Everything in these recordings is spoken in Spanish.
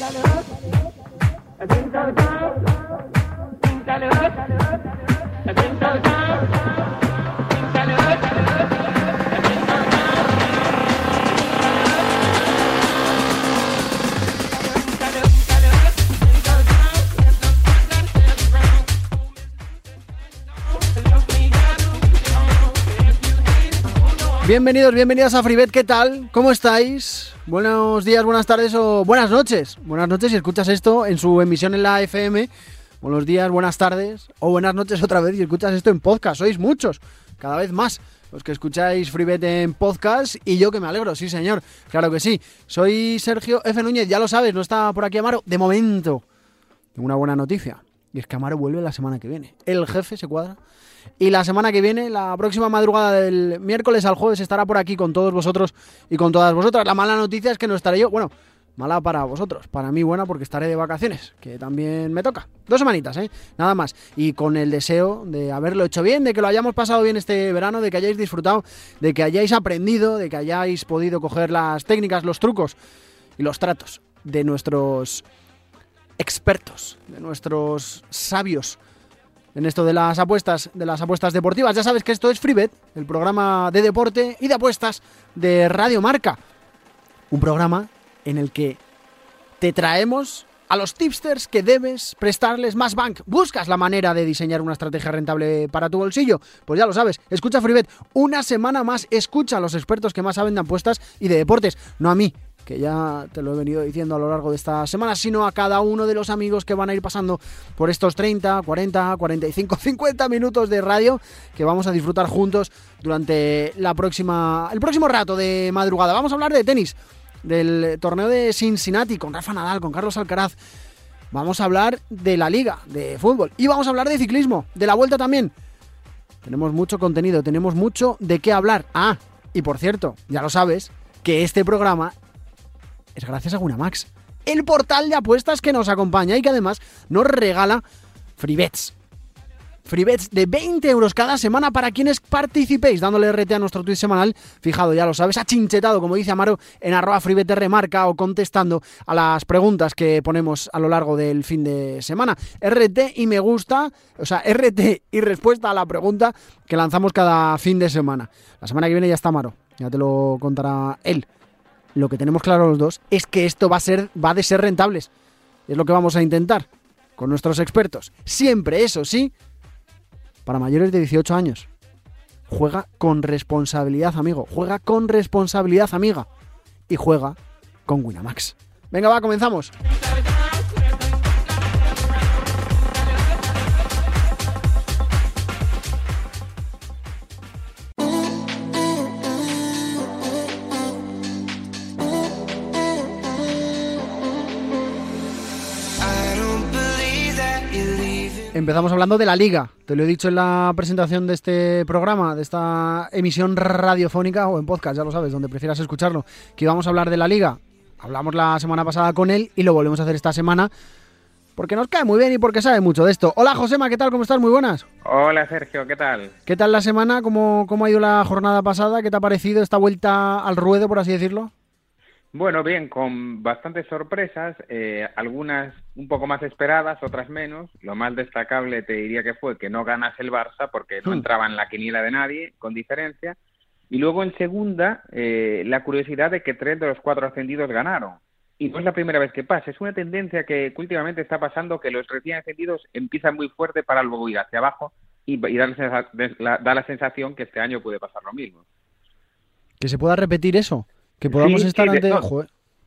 Think out loud. Think out loud. Think out loud. Bienvenidos, bienvenidas a Freebet, ¿qué tal? ¿Cómo estáis? Buenos días, buenas tardes o buenas noches. Buenas noches si escuchas esto en su emisión en la FM. Buenos días, buenas tardes o buenas noches otra vez si escuchas esto en podcast. Sois muchos, cada vez más los que escucháis Freebet en podcast y yo que me alegro, sí señor, claro que sí. Soy Sergio F. Núñez, ya lo sabes, no está por aquí Amaro, de momento. Tengo una buena noticia y es que Amaro vuelve la semana que viene. El jefe se cuadra y la semana que viene, la próxima madrugada del miércoles al jueves, estará por aquí con todos vosotros y con todas vosotras. La mala noticia es que no estaré yo. Bueno, mala para vosotros, para mí buena porque estaré de vacaciones, que también me toca. Dos semanitas, ¿eh? Nada más. Y con el deseo de haberlo hecho bien, de que lo hayamos pasado bien este verano, de que hayáis disfrutado, de que hayáis aprendido, de que hayáis podido coger las técnicas, los trucos y los tratos de nuestros expertos, de nuestros sabios en esto de las apuestas, de las apuestas deportivas. Ya sabes que esto es FreeBet, el programa de deporte y de apuestas de Radio Marca. Un programa en el que te traemos a los tipsters que debes prestarles más bank. ¿Buscas la manera de diseñar una estrategia rentable para tu bolsillo? Pues ya lo sabes, escucha FreeBet una semana más, escucha a los expertos que más saben de apuestas y de deportes, no a mí, que ya te lo he venido diciendo a lo largo de esta semana, sino a cada uno de los amigos que van a ir pasando por estos 30, 40, 45, 50 minutos de radio que vamos a disfrutar juntos durante la próxima, el próximo rato de madrugada. Vamos a hablar de tenis, del torneo de Cincinnati con Rafa Nadal, con Carlos Alcaraz. Vamos a hablar de la liga de fútbol y vamos a hablar de ciclismo, de la vuelta también. Tenemos mucho contenido, tenemos mucho de qué hablar. Ah, y por cierto, ya lo sabes, que este programa es gracias a Winamax, el portal de apuestas que nos acompaña y que además nos regala free bets. Free bets de 20 euros cada semana para quienes participéis, dándole RT a nuestro tweet semanal, fijado, ya lo sabes, achinchetado, como dice Amaro, en arroba remarca o contestando a las preguntas que ponemos a lo largo del fin de semana. RT y me gusta, o sea, RT y respuesta a la pregunta que lanzamos cada fin de semana. La semana que viene ya está Amaro, ya te lo contará él lo que tenemos claro los dos es que esto va a ser va de ser rentables. Es lo que vamos a intentar con nuestros expertos. Siempre, eso sí, para mayores de 18 años. Juega con responsabilidad, amigo. Juega con responsabilidad, amiga. Y juega con Winamax. Venga, va, comenzamos. Empezamos hablando de la liga. Te lo he dicho en la presentación de este programa, de esta emisión radiofónica o en podcast, ya lo sabes, donde prefieras escucharlo, que íbamos a hablar de la liga. Hablamos la semana pasada con él y lo volvemos a hacer esta semana porque nos cae muy bien y porque sabe mucho de esto. Hola Josema, ¿qué tal? ¿Cómo estás? Muy buenas. Hola Sergio, ¿qué tal? ¿Qué tal la semana? ¿Cómo, cómo ha ido la jornada pasada? ¿Qué te ha parecido esta vuelta al ruedo, por así decirlo? Bueno, bien, con bastantes sorpresas, eh, algunas un poco más esperadas, otras menos. Lo más destacable te diría que fue que no ganas el Barça porque no hmm. entraba en la quiniela de nadie, con diferencia. Y luego en segunda, eh, la curiosidad de que tres de los cuatro ascendidos ganaron. Y no es la primera vez que pasa, es una tendencia que, últimamente está pasando que los recién ascendidos empiezan muy fuerte para luego ir hacia abajo y, da, la, sensación que este año puede pasar lo mismo. ¿Que se pueda repetir eso? Que podamos estar ante... No,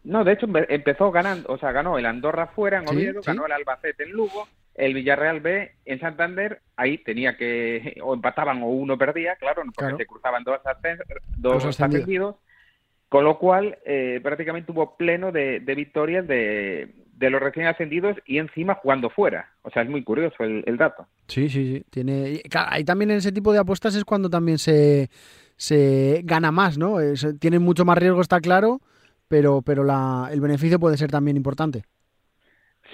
no, de hecho empezó ganando, o sea, ganó el Andorra fuera en Oviedo, ganó el Albacete en Lugo, el Villarreal B en Santander, ahí tenía que, o empataban o uno perdía, claro, porque se cruzaban dos, dos ascendidos, con lo cual eh, prácticamente hubo pleno de, victorias de, de, los recién ascendidos y encima jugando fuera. O sea, es muy curioso el, el dato. Sí, sí, sí. Tiene... Ahí también en ese tipo de apuestas es cuando también se se gana más, ¿no? tienen mucho más riesgo, está claro, pero, pero la, el beneficio puede ser también importante.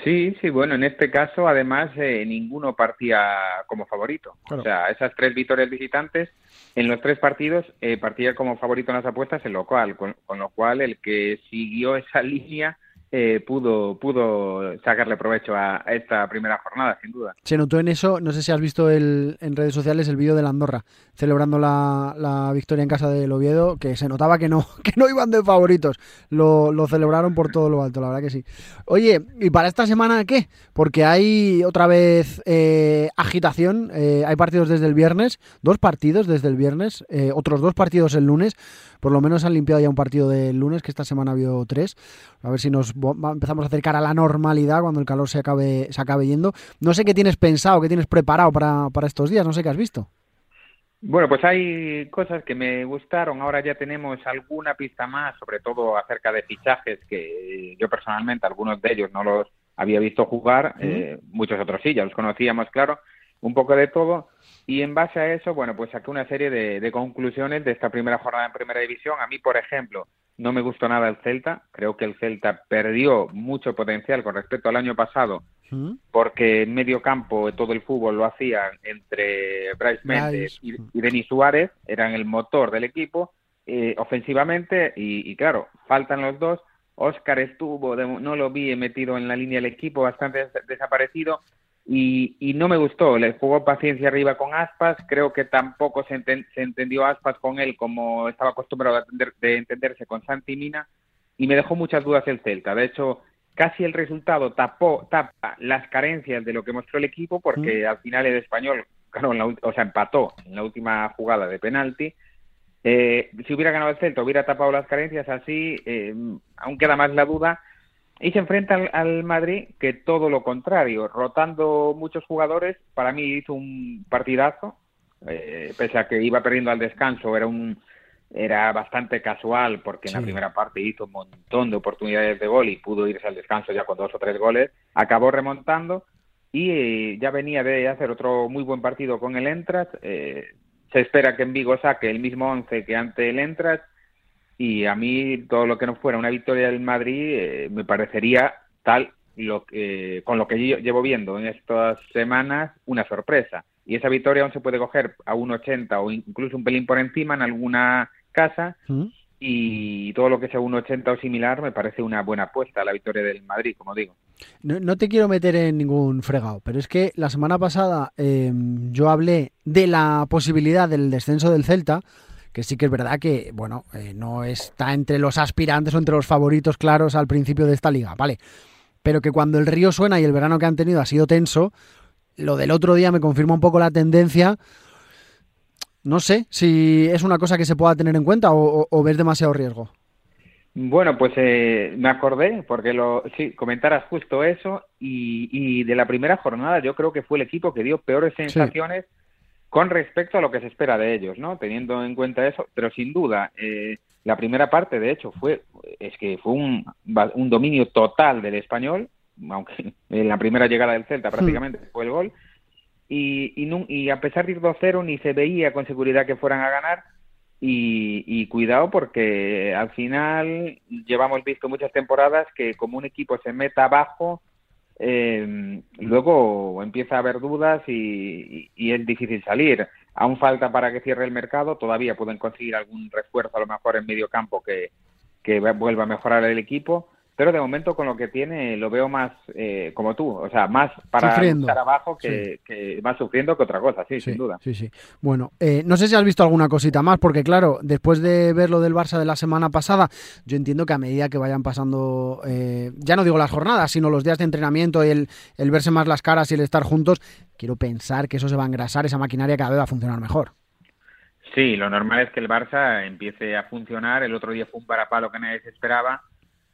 Sí, sí, bueno, en este caso además eh, ninguno partía como favorito. O sea, esas tres victorias visitantes, en los tres partidos eh, partía como favorito en las apuestas el local, con, lo cual el que siguió esa línea eh, pudo, pudo sacarle provecho a, esta primera jornada, sin duda. Se notó en eso, no sé si has visto el, en redes sociales el vídeo de la Andorra celebrando la, la, victoria en casa del Oviedo, que se notaba que no, que no iban de favoritos. Lo, lo, celebraron por todo lo alto, la verdad que sí. Oye, ¿y para esta semana qué? Porque hay otra vez eh, agitación, eh, hay partidos desde el viernes, dos partidos desde el viernes, eh, otros dos partidos el lunes. Por lo menos han limpiado ya un partido del lunes, que esta semana habido tres. A ver si nos empezamos a acercar a la normalidad cuando el calor se acabe, se acabe yendo. No sé qué tienes pensado, qué tienes preparado para, para estos días, no sé qué has visto. Bueno, pues hay cosas que me gustaron. Ahora ya tenemos alguna pista más, sobre todo acerca de fichajes que yo personalmente, algunos de ellos no los había visto jugar, eh, muchos otros sí, ya los conocíamos, claro, un poco de todo. Y en base a eso, bueno, pues saqué una serie de, conclusiones de esta primera jornada en Primera División. A mí, por ejemplo, no me gustó nada el Celta. Creo que el Celta perdió mucho potencial con respecto al año pasado, porque en medio campo todo el fútbol lo hacían entre Bryce Méndez y, Denis Suárez, eran el motor del equipo eh, ofensivamente y, claro, faltan los dos. Oscar estuvo, no lo vi metido en la línea del equipo, bastante desaparecido y, no me gustó. Le jugó paciencia arriba con Aspas. Creo que tampoco se, entendió Aspas con él como estaba acostumbrado a de entenderse con Santi Mina. Y me dejó muchas dudas el Celta. De hecho, casi el resultado tapó, tapa las carencias de lo que mostró el equipo, porque al final el español, claro, o sea, empató en la última jugada de penalti. Eh, si hubiera ganado el Celta, hubiera tapado las carencias así, eh, aún queda más la duda y se enfrenta al, Madrid que todo lo contrario, rotando muchos jugadores, para mí hizo un partidazo, eh, pese a que iba perdiendo al descanso, era un era bastante casual porque en la primera parte hizo un montón de oportunidades de gol y pudo irse al descanso ya con dos o tres goles, acabó remontando y eh, ya venía de hacer otro muy buen partido con el Entras, eh, se espera que en Vigo saque el mismo once que ante el Entras y a mí todo lo que no fuera una victoria del Madrid eh, me parecería tal lo que, con lo que yo llevo viendo en estas semanas una sorpresa y esa victoria aún se puede coger a 1.80 o incluso un pelín por encima en alguna casa ¿Mm? y todo lo que sea 1.80 o similar me parece una buena apuesta a la victoria del Madrid, como digo. No, no, te quiero meter en ningún fregado, pero es que la semana pasada eh, yo hablé de la posibilidad del descenso del Celta que sí que es verdad que, bueno, eh, no está entre los aspirantes o entre los favoritos claros al principio de esta liga, ¿vale? Pero que cuando el río suena y el verano que han tenido ha sido tenso, lo del otro día me confirma un poco la tendencia. No sé si es una cosa que se pueda tener en cuenta o, ves demasiado riesgo. Bueno, pues eh, me acordé, porque lo, sí, comentaras justo eso, y, de la primera jornada yo creo que fue el equipo que dio peores sensaciones con respecto a lo que se espera de ellos, ¿no? Teniendo en cuenta eso, pero sin duda, eh, la primera parte, de hecho, fue es que fue un, un dominio total del español, aunque en la primera llegada del Celta prácticamente fue el gol, y, y, a pesar de ir 2-0 ni se veía con seguridad que fueran a ganar, y, y, cuidado porque al final llevamos visto muchas temporadas que como un equipo se meta abajo eh, luego empieza a haber dudas y, es difícil salir. Aún falta para que cierre el mercado, todavía pueden conseguir algún refuerzo a lo mejor en medio campo que vuelva a mejorar el equipo, pero de momento con lo que tiene lo veo más eh, como tú, o sea, más para estar abajo que, más sufriendo que otra cosa, sí, sin duda. Sí, sí. Bueno, eh, no sé si has visto alguna cosita más, porque claro, después de ver lo del Barça de la semana pasada, yo entiendo que a medida que vayan pasando, eh, ya no digo las jornadas, sino los días de entrenamiento y el, el verse más las caras y el estar juntos, quiero pensar que eso se va a engrasar, esa maquinaria cada vez va a funcionar mejor. Sí, lo normal es que el Barça empiece a funcionar. El otro día fue un parapalo que nadie se esperaba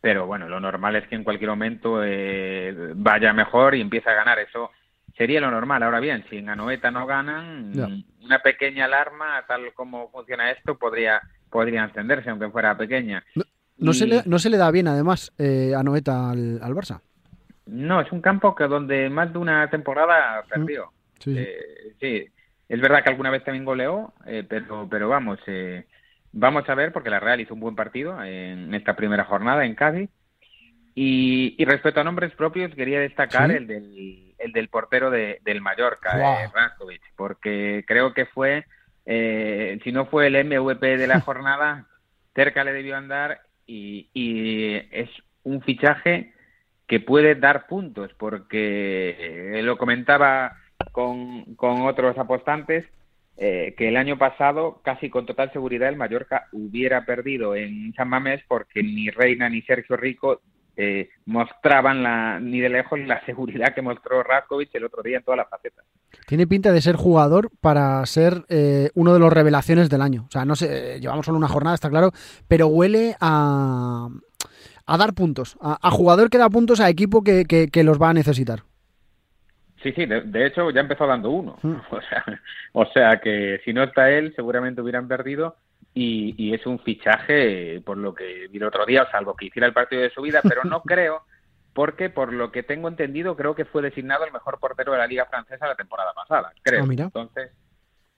pero bueno, lo normal es que en cualquier momento eh, vaya mejor y empiece a ganar. Eso sería lo normal. Ahora bien, si en Anoeta no ganan, una pequeña alarma, tal como funciona esto, podría, podría encenderse, aunque fuera pequeña. No, se, le, no se le da bien, además, eh, Anoeta al, al, Barça. No, es un campo que donde más de una temporada perdió. Sí, eh, sí. es verdad que alguna vez también goleó, eh, pero, pero vamos, eh, Vamos a ver, porque la Real hizo un buen partido en esta primera jornada en Cádiz. Y, respecto a nombres propios, quería destacar el, del, el del portero de, del Mallorca, wow. porque creo que fue, eh, si no fue el MVP de la jornada, cerca le debió andar y, y es un fichaje que puede dar puntos, porque eh, lo comentaba con, con otros apostantes, eh, que el año pasado, casi con total seguridad, el Mallorca hubiera perdido en San Mamés porque ni Reina ni Sergio Rico eh, mostraban la, ni de lejos la seguridad que mostró Rakovic el otro día en todas las facetas. Tiene pinta de ser jugador para ser eh, uno de los revelaciones del año. O sea, no sé, llevamos solo una jornada, está claro, pero huele a, a dar puntos, a, jugador que da puntos a equipo que, los va a necesitar. Sí, sí, de, hecho ya empezó dando uno. Hmm. O, sea, o sea que si no está él, seguramente hubieran perdido y, es un fichaje, por lo que vi el otro día, salvo que hiciera el partido de su vida, pero no creo, porque por lo que tengo entendido, creo que fue designado el mejor portero de la Liga Francesa la temporada pasada, creo. Ah, entonces,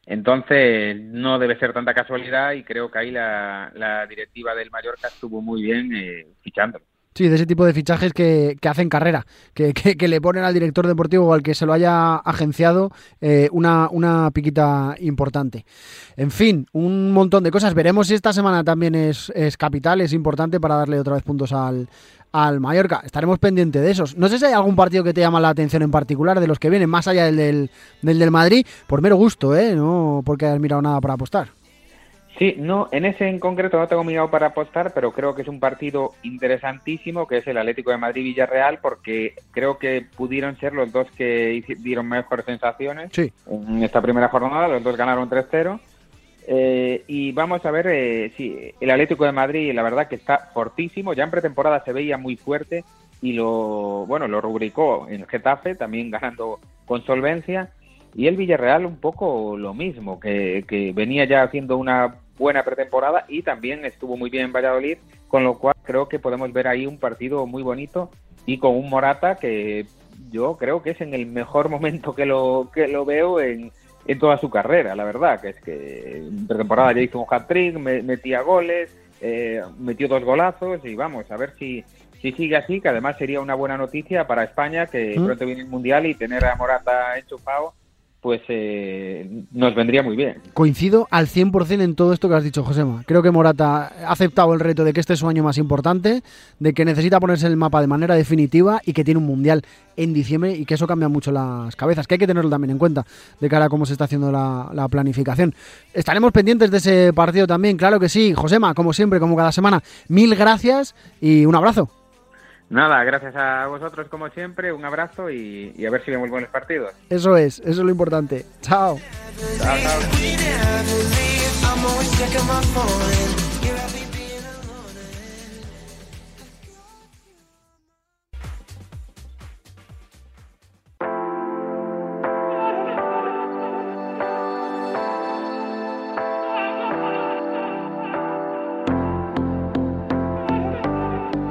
entonces, no debe ser tanta casualidad y creo que ahí la, directiva del Mallorca estuvo muy bien eh, fichándolo. Sí, de ese tipo de fichajes que, hacen carrera, que, que, le ponen al director deportivo o al que se lo haya agenciado eh, una, una piquita importante. En fin, un montón de cosas. Veremos si esta semana también es, es capital, es importante para darle otra vez puntos al, al Mallorca. Estaremos pendientes de esos. No sé si hay algún partido que te llama la atención en particular de los que vienen, más allá del del, del, del Madrid, por mero gusto, ¿eh? No porque hayas mirado nada para apostar. Sí, no, en ese en concreto no tengo mirado para apostar, pero creo que es un partido interesantísimo, que es el Atlético de Madrid-Villarreal, porque creo que pudieron ser los dos que dieron mejores sensaciones en esta primera jornada, los dos ganaron 3-0. Eh, y vamos a ver eh, si el Atlético de Madrid, la verdad que está fortísimo, ya en pretemporada se veía muy fuerte y lo, bueno, lo rubricó en Getafe, también ganando con solvencia. Y el Villarreal un poco lo mismo, que, que venía ya haciendo una buena pretemporada y también estuvo muy bien en Valladolid, con lo cual creo que podemos ver ahí un partido muy bonito y con un Morata que yo creo que es en el mejor momento que lo, que lo veo en, en toda su carrera, la verdad, que es que en pretemporada ya hizo un hat-trick, metía goles, eh, metió dos golazos y vamos, a ver si, si sigue así, que además sería una buena noticia para España, que ¿Mm? pronto viene el Mundial y tener a Morata enchufado pues eh, nos vendría muy bien. Coincido al 100% en todo esto que has dicho, Josema. Creo que Morata ha aceptado el reto de que este es su año más importante, de que necesita ponerse el mapa de manera definitiva y que tiene un mundial en diciembre y que eso cambia mucho las cabezas, que hay que tenerlo también en cuenta de cara a cómo se está haciendo la, la planificación. Estaremos pendientes de ese partido también, claro que sí. Josema, como siempre, como cada semana, mil gracias y un abrazo. Nada, gracias a vosotros como siempre, un abrazo y, a ver si vemos buenos partidos. Eso es, eso es lo importante. Chao. chao, chao.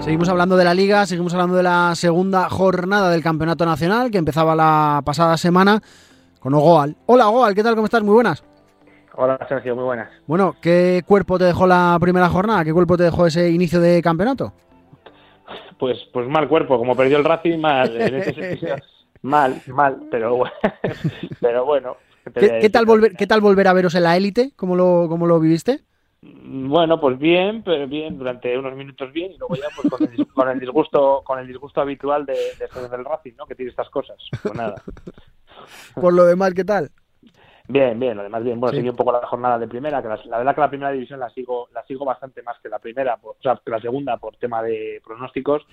Seguimos hablando de la liga, seguimos hablando de la segunda jornada del campeonato nacional que empezaba la pasada semana con Ogoal. Hola Ogoal, ¿qué tal? ¿Cómo estás? Muy buenas. Hola Sergio, muy buenas. Bueno, ¿qué cuerpo te dejó la primera jornada? ¿Qué cuerpo te dejó ese inicio de campeonato? Pues, pues mal cuerpo, como perdió el Racing, mal. mal, mal, pero, pero bueno. ¿Qué, tal volver, ¿Qué tal volver a veros en la élite? ¿Cómo lo, cómo lo viviste? Bueno, pues bien, pero bien, durante unos minutos bien y luego ya pues con el, disgusto con el disgusto habitual de, de del Racing, ¿no? Que tiene estas cosas. Pues nada. Por lo demás, ¿qué tal? Bien, bien, lo demás bien. Bueno, seguí un poco la jornada de primera, que la, verdad que la primera división la sigo la sigo bastante más que la primera, o sea, que la segunda por tema de pronósticos.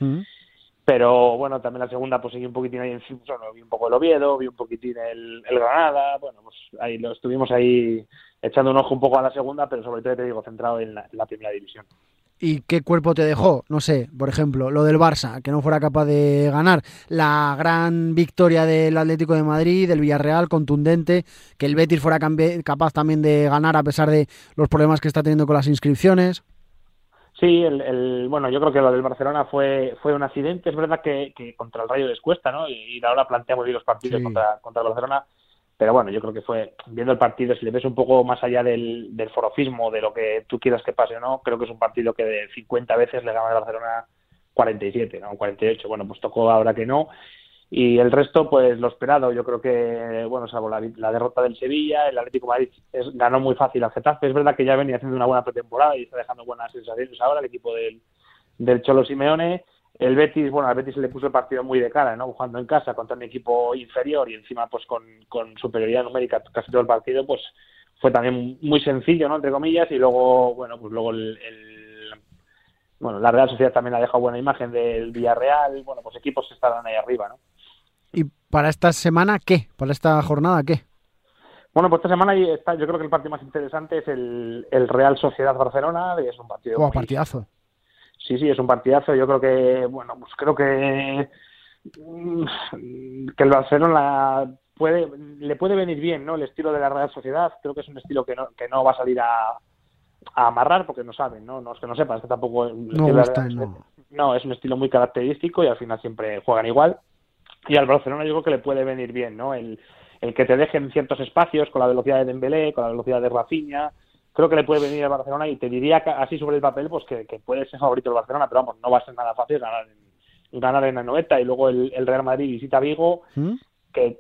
Pero bueno, también la segunda pues seguí un poquitín ahí en bueno, vi un poco el Oviedo, vi un poquitín el, el Granada, bueno, pues ahí lo estuvimos ahí echando un ojo un poco a la segunda, pero sobre todo te digo, centrado en la, primera división. ¿Y qué cuerpo te dejó? No sé, por ejemplo, lo del Barça, que no fuera capaz de ganar. La gran victoria del Atlético de Madrid, del Villarreal, contundente. Que el Betis fuera capaz también de ganar a pesar de los problemas que está teniendo con las inscripciones. Sí, el, bueno, yo creo que lo del Barcelona fue fue un accidente. Es verdad que, contra el Rayo les cuesta, ¿no? Y, ahora planteamos bien los partidos contra, contra el Barcelona pero bueno, yo creo que fue, viendo el partido, si le ves un poco más allá del, del forofismo, de lo que tú quieras que pase o no, creo que es un partido que de 50 veces le gana el Barcelona 47, ¿no? 48. Bueno, pues tocó ahora que no. Y el resto, pues lo esperado. Yo creo que, bueno, salvo la, la derrota del Sevilla, el Atlético Madrid es, ganó muy fácil al Getafe. Es verdad que ya venía haciendo una buena pretemporada y está dejando buenas sensaciones ahora el equipo del, del Cholo Simeone el Betis, bueno, al Betis le puso el partido muy de cara, ¿no? Jugando en casa contra un equipo inferior y encima pues con, con superioridad numérica casi todo el partido, pues fue también muy sencillo, ¿no? Entre comillas, y luego, bueno, pues luego el, bueno, la Real Sociedad también ha dejado buena imagen del Villarreal, bueno, pues equipos que estarán ahí arriba, ¿no? ¿Y para esta semana qué? ¿Para esta jornada qué? Bueno, pues esta semana está, yo creo que el partido más interesante es el, el Real Sociedad Barcelona, es un partido... Oh, partidazo. Sí, sí, es un partidazo. Yo creo que, bueno, pues creo que mm, que el Barcelona puede le puede venir bien, ¿no? El estilo de la Real Sociedad. Creo que es un estilo que no, que no va a salir a, amarrar porque no saben, ¿no? No es que no sepan, es que tampoco... No, no, es un estilo muy característico y al final siempre juegan igual. Y al Barcelona yo creo que le puede venir bien, ¿no? El, el que te dejen ciertos espacios con la velocidad de Dembélé, con la velocidad de Rafinha, creo que le puede venir al Barcelona y te diría así sobre el papel pues que, puede ser favorito el Barcelona, pero vamos, no va a ser nada fácil ganar en, ganar en la noeta y luego el, Real Madrid visita Vigo, ¿Mm? que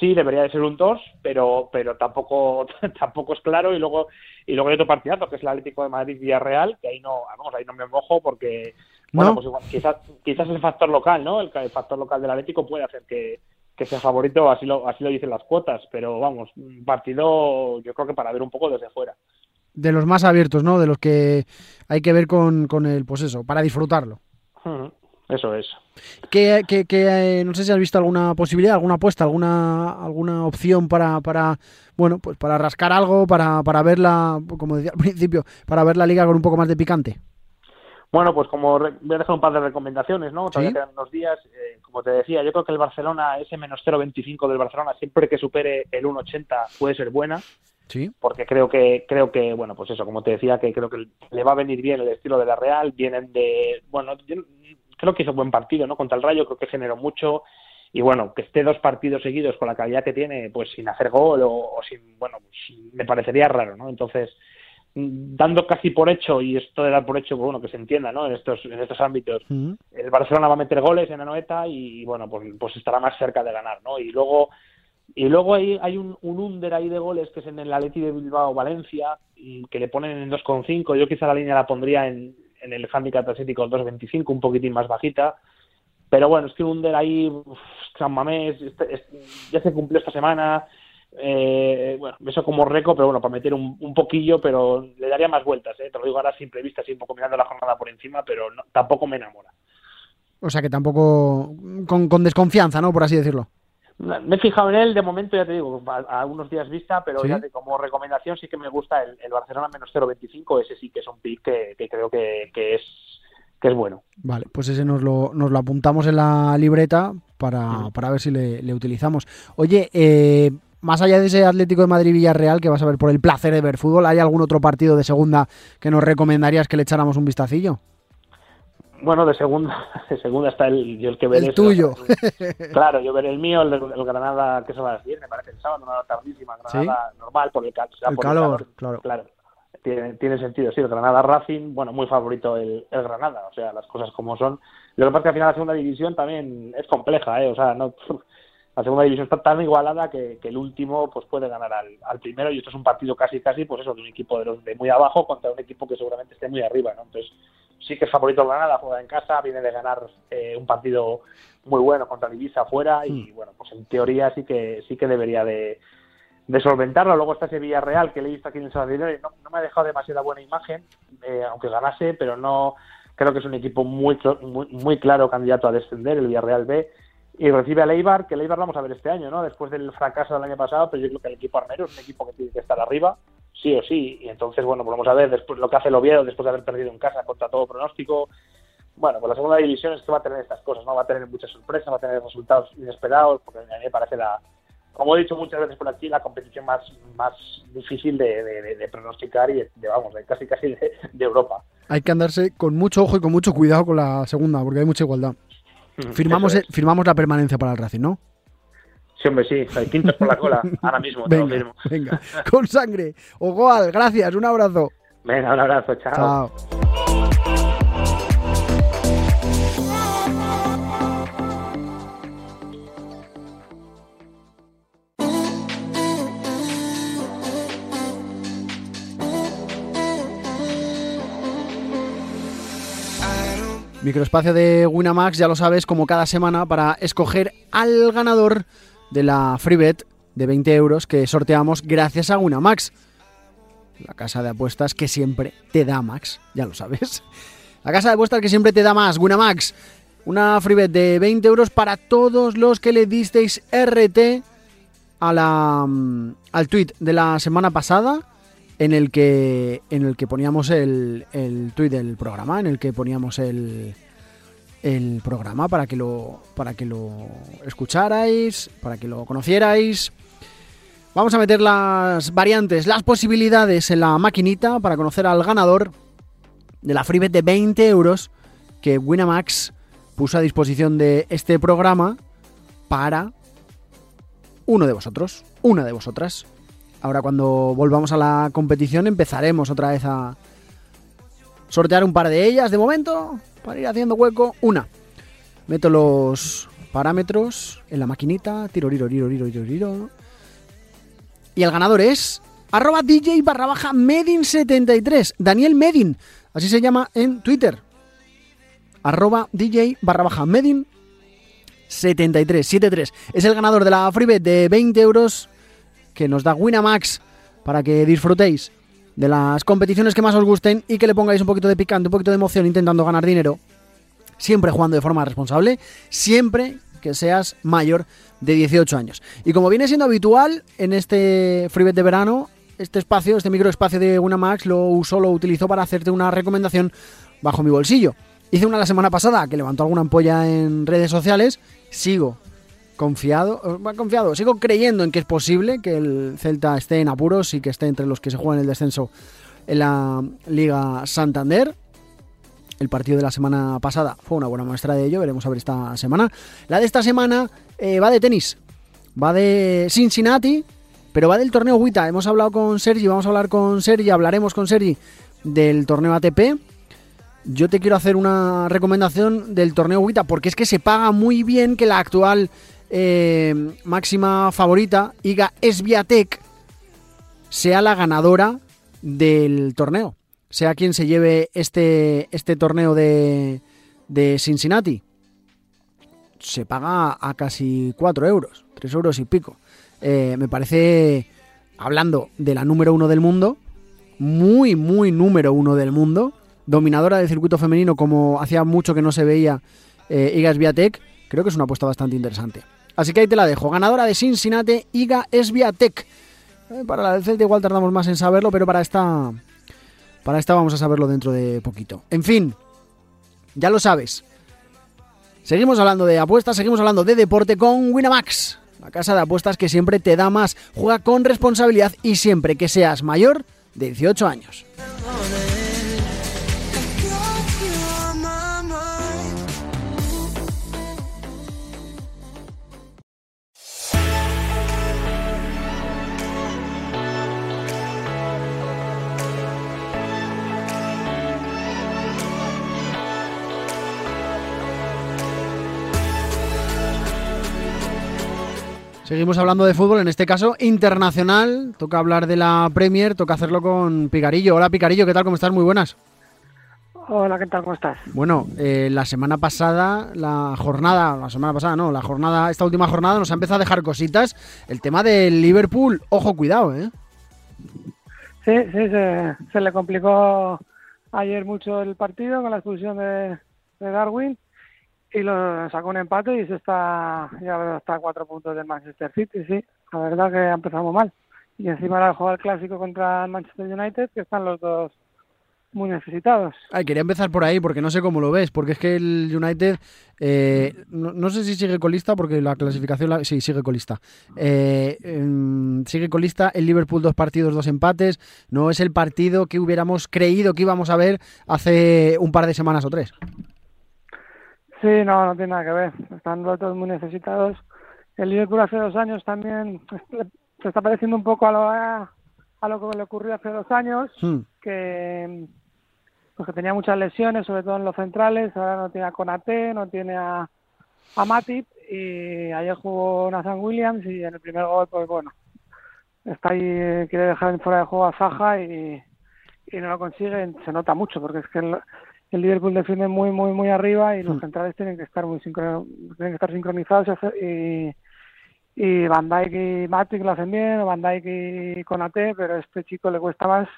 sí debería de ser un 2, pero pero tampoco tampoco es claro y luego y luego hay otro partidazo que es el Atlético de Madrid Villarreal, que ahí no, vamos, ahí no me mojo porque bueno, pues igual, quizás quizás el factor local, ¿no? El, el factor local del Atlético puede hacer que que sea favorito, así lo, así lo dicen las cuotas, pero vamos, un partido yo creo que para ver un poco desde fuera. De los más abiertos, ¿no? De los que hay que ver con, con el, pues eso, para disfrutarlo. Eso es. Que, que, eh, no sé si has visto alguna posibilidad, alguna apuesta, alguna alguna opción para, para bueno, pues para rascar algo, para, para verla, como decía al principio, para ver la liga con un poco más de picante. Bueno, pues como voy a dejar un par de recomendaciones, ¿no? Todavía quedan unos días. Eh, como te decía, yo creo que el Barcelona, ese menos 0,25 del Barcelona, siempre que supere el 1,80 puede ser buena. Sí. Porque creo que, creo que, bueno, pues eso, como te decía, que creo que le va a venir bien el estilo de la Real. Vienen de, bueno, creo que hizo buen partido, ¿no? Contra el Rayo, creo que generó mucho. Y bueno, que esté dos partidos seguidos con la calidad que tiene, pues sin hacer gol o, sin, bueno, pues, me parecería raro, ¿no? Entonces, dando casi por hecho, y esto de dar por hecho, pues bueno, que se entienda, ¿no? En estos, en estos ámbitos, el Barcelona va a meter goles en la noeta y, bueno, pues, pues estará más cerca de ganar, ¿no? Y luego, y luego hay, hay un, un under ahí de goles que es en el Atleti de Bilbao Valencia, que le ponen en 2,5. Yo quizá la línea la pondría en, en el handicap atlético 2,25, un poquitín más bajita. Pero bueno, es que un under ahí, San Mamés, este, ya se cumplió esta semana, eh, bueno, eso como récord, pero bueno, para meter un, un, poquillo, pero le daría más vueltas, ¿eh? te lo digo ahora sin prevista, así un poco mirando la jornada por encima, pero tampoco me enamora. O sea que tampoco con, desconfianza, ¿no? Por así decirlo. Me he fijado en él, de momento ya te digo, a, unos días vista, pero ya como recomendación sí que me gusta el, Barcelona menos 0.25, ese sí que es un pick que, creo que, es que es bueno. Vale, pues ese nos lo, nos lo apuntamos en la libreta para, para ver si le, le utilizamos. Oye, eh, más allá de ese Atlético de Madrid-Villarreal que vas a ver por el placer de ver fútbol, ¿hay algún otro partido de segunda que nos recomendarías que le echáramos un vistacillo? Bueno, de segunda, de segunda está el, yo el que veré. El tuyo. claro, yo veré el mío, el, el Granada, que se va a las 10, me parece el sábado, una tardísima, Granada normal, por el, el calor, claro. claro. Tiene, tiene, sentido, sí, el Granada Racing, bueno, muy favorito el, el Granada, o sea, las cosas como son. Lo que pasa es que al final la segunda división también es compleja, ¿eh? O sea, no, la segunda división está tan igualada que, el último pues puede ganar al, primero y esto es un partido casi casi pues eso de un equipo de, los de muy abajo contra un equipo que seguramente esté muy arriba ¿no? entonces sí que es favorito Granada juega en casa viene de ganar eh, un partido muy bueno contra Divisa afuera y mm. bueno pues en teoría sí que sí que debería de, solventarlo luego está ese Villarreal que le he visto aquí en el Salvador no, no me ha dejado demasiada buena imagen eh, aunque ganase pero no creo que es un equipo muy, muy, muy claro candidato a descender el Villarreal B y recibe a Leibar, que Leibar vamos a ver este año, ¿no? Después del fracaso del año pasado, pero yo creo que el equipo armero es un equipo que tiene que estar arriba, sí o sí, y entonces, bueno, volvemos a ver después lo que hace el Oviedo después de haber perdido en casa contra todo pronóstico. Bueno, pues la segunda división es que va a tener estas cosas, ¿no? Va a tener muchas sorpresas, va a tener resultados inesperados, porque a mí me parece la, como he dicho muchas veces por aquí, la competición más, más difícil de, pronosticar y de, vamos, de casi casi de Europa. Hay que andarse con mucho ojo y con mucho cuidado con la segunda, porque hay mucha igualdad. Firmamos, firmamos la permanencia para el Racing, ¿no? Sí, hombre, sí, hay quintos por la cola, ahora mismo. venga, venga, con sangre. Ogoal, gracias, un abrazo. Venga, un abrazo, chao. Chao. Microespacio de Winamax, ya lo sabes, como cada semana, para escoger al ganador de la FreeBet de 20 euros que sorteamos gracias a Winamax. La casa de apuestas que siempre te da Max, ya lo sabes. La casa de apuestas que siempre te da más, Winamax. Una FreeBet de 20 euros para todos los que le disteis RT a la, mm, al tweet de la semana pasada en el que, en el que poníamos el, el tweet del programa, en el que poníamos el, el programa para que lo para que lo escucharais, para que lo conocierais. Vamos a meter las variantes, las posibilidades en la maquinita para conocer al ganador de la freebet de 20 euros que Winamax puso a disposición de este programa para uno de vosotros, una de vosotras. Ahora cuando volvamos a la competición empezaremos otra vez a sortear un par de ellas. De momento, para ir haciendo hueco, una. Meto los parámetros en la maquinita. Tiro, tiro, tiro, tiro, tiro, tiro. Y el ganador es arroba DJ barra baja Medin73. Daniel Medin. Así se llama en Twitter. Arroba DJ barra baja Medin 73, 73. Es el ganador de la freebet de 20 euros que nos da Winamax para que disfrutéis de las competiciones que más os gusten y que le pongáis un poquito de picante, un poquito de emoción intentando ganar dinero. Siempre jugando de forma responsable, siempre que seas mayor de 18 años. Y como viene siendo habitual en este freebet de verano, este espacio, este microespacio de Winamax lo uso, lo utilizo para hacerte una recomendación bajo mi bolsillo. Hice una la semana pasada que levantó alguna ampolla en redes sociales. Sigo confiado, eh, confiado, sigo creyendo en que es posible que el Celta esté en apuros y que esté entre los que se juegan el descenso en la Liga Santander. El partido de la semana pasada fue una buena muestra de ello, veremos a ver esta semana. La de esta semana eh, va de tenis, va de Cincinnati, pero va del torneo WITA. Hemos hablado con Sergi, vamos a hablar con Sergi, hablaremos con Sergi del torneo ATP yo te quiero hacer una recomendación del torneo WITA, porque es que se paga muy bien que la actual eh, máxima favorita, Iga Esbiatek, sea la ganadora del torneo. Sea quien se lleve este, este torneo de, de Cincinnati. Se paga a casi 4 euros, 3 euros y pico. Eh, me parece, hablando de la número uno del mundo, muy, muy número uno del mundo dominadora del circuito femenino como hacía mucho que no se veía eh, Iga Sviatek, creo que es una apuesta bastante interesante. Así que ahí te la dejo. Ganadora de Cincinnati, Iga Sviatek. Eh, para la del Celta igual tardamos más en saberlo, pero para esta, para esta vamos a saberlo dentro de poquito. En fin, ya lo sabes. Seguimos hablando de apuestas, seguimos hablando de deporte con Winamax. La casa de apuestas que siempre te da más. Juega con responsabilidad y siempre que seas mayor de 18 años. Seguimos hablando de fútbol, en este caso internacional. Toca hablar de la Premier, toca hacerlo con Picarillo. Hola Picarillo, ¿qué tal? ¿Cómo estás? Muy buenas. Hola, ¿qué tal? ¿Cómo estás? Bueno, eh, la semana pasada, la jornada, la semana pasada no, la jornada, esta última jornada nos ha empezado a dejar cositas. El tema del Liverpool, ojo, cuidado, ¿eh? Sí, sí, se, le complicó ayer mucho el partido con la expulsión de Darwin y lo sacó un empate y se está ya está a cuatro puntos del Manchester City, sí. La verdad que empezamos mal. Y encima era jugar clásico contra el Manchester United, que están los dos muy necesitados. Ay, quería empezar por ahí porque no sé cómo lo ves, porque es que el United, eh, no, sé si sigue colista, porque la clasificación, sí, sigue colista. Eh, em, sigue colista, el Liverpool dos partidos, dos empates, no es el partido que hubiéramos creído que íbamos a ver hace un par de semanas o tres. Sí, no, no tiene nada que ver. Están los dos muy necesitados. El Liverpool hace dos años también se está pareciendo un poco a lo, a, lo que le ocurrió hace dos años, hmm. que, pues que tenía muchas lesiones, sobre todo en los centrales. Ahora no tiene a Conate, no tiene a, a Matip y ayer jugó Nathan Williams y en el primer gol, pues bueno, está ahí, quiere dejar fuera de juego a Zaha y, y no lo consigue. Se nota mucho porque es que el Liverpool defiende muy, muy, muy arriba y los centrales tienen que estar muy tienen que estar sincronizados y, y Van Dijk y Matic lo hacen bien, o Van Dijk y Conate, pero a este chico le cuesta más.